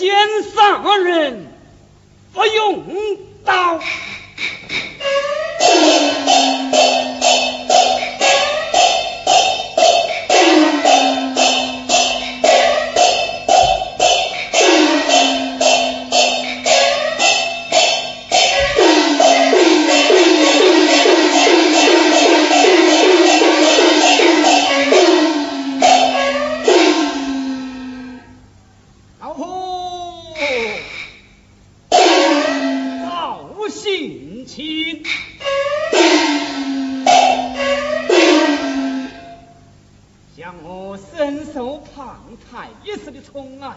见杀人，不用刀。深受庞太一时的宠爱，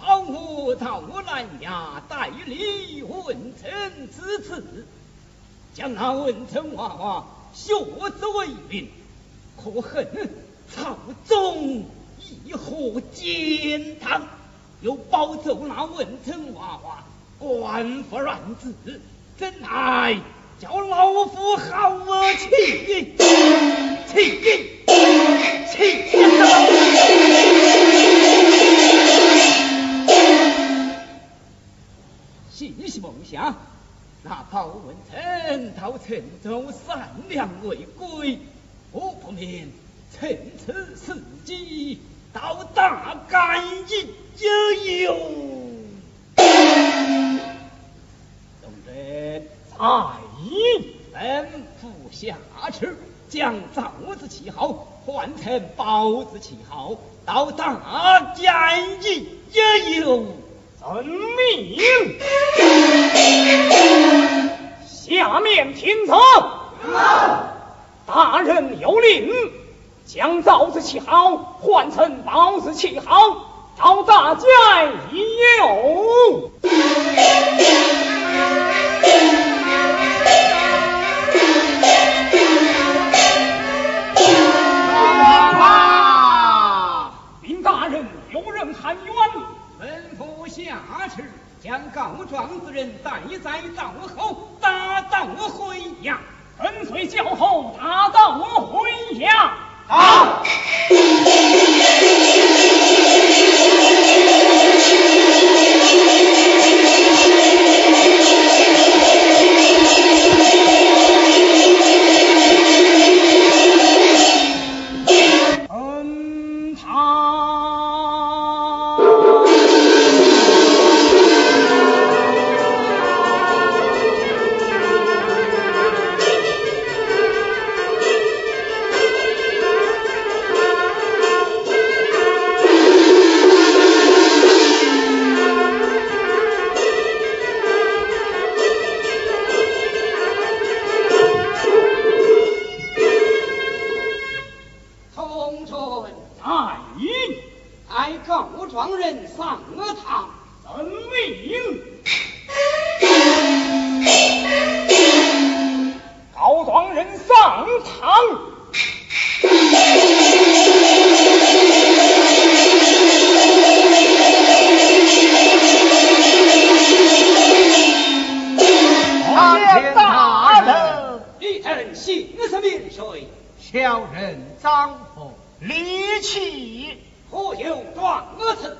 保我到南衙代理文臣之职，将那文臣娃娃学之为民，可恨朝中亦何奸党，又保奏那文臣娃娃官复乱子，怎奈叫老夫好而气气气细细梦想，那包文臣到陈州善良为归，我不免趁此时机到大干一有。众人在吩咐下旨，将赵子旗号换成包子旗号，到大干一有。遵命。下面听从。大人有令，将赵子旗号换成包子旗号，到大家一有。旨，将告状之人带在道后，打道回衙。跟随教后打道回衙。好。告状人上堂。遵命。告状人上堂。堂前大人，一？小人张鹏，离奇何有状词？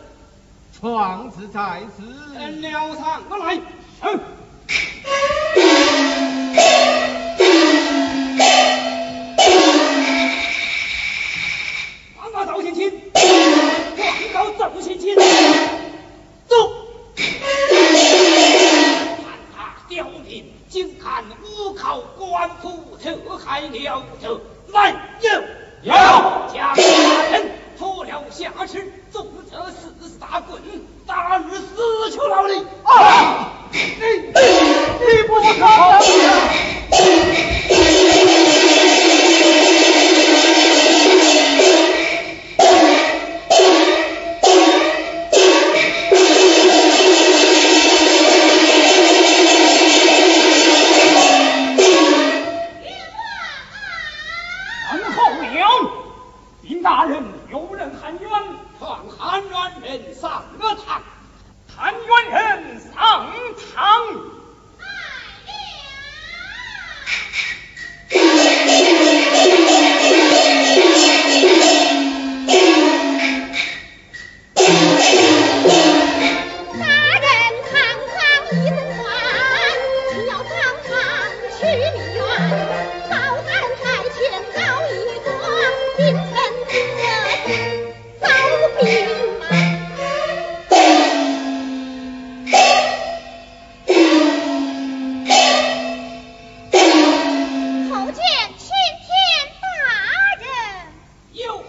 状子在此。臣了上来。嗯。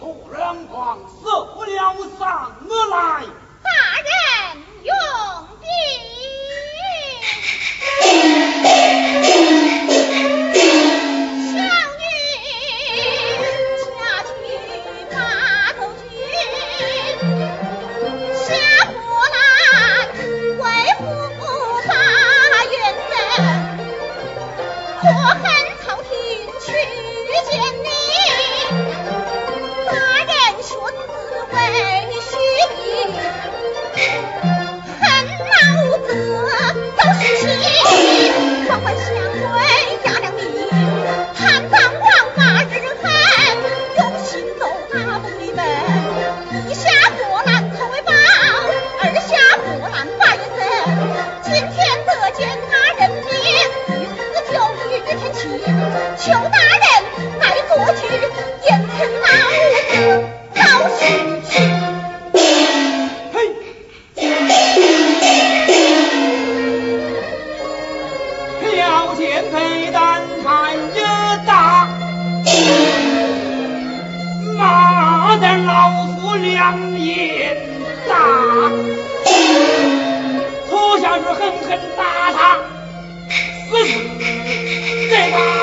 我两狂受不了伤我来。两银大，初下雨狠狠打他，死死。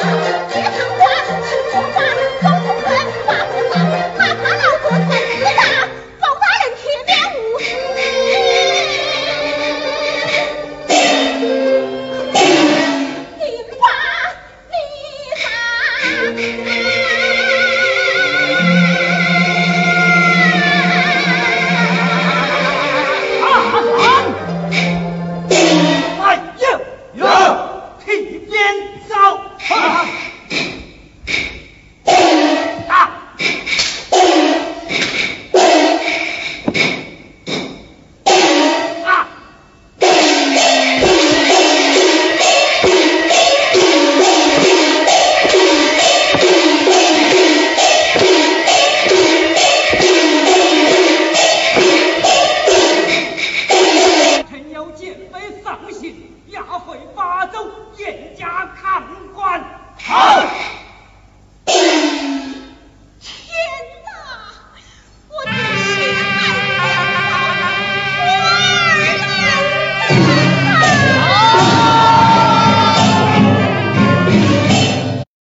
回巴严加看管。好。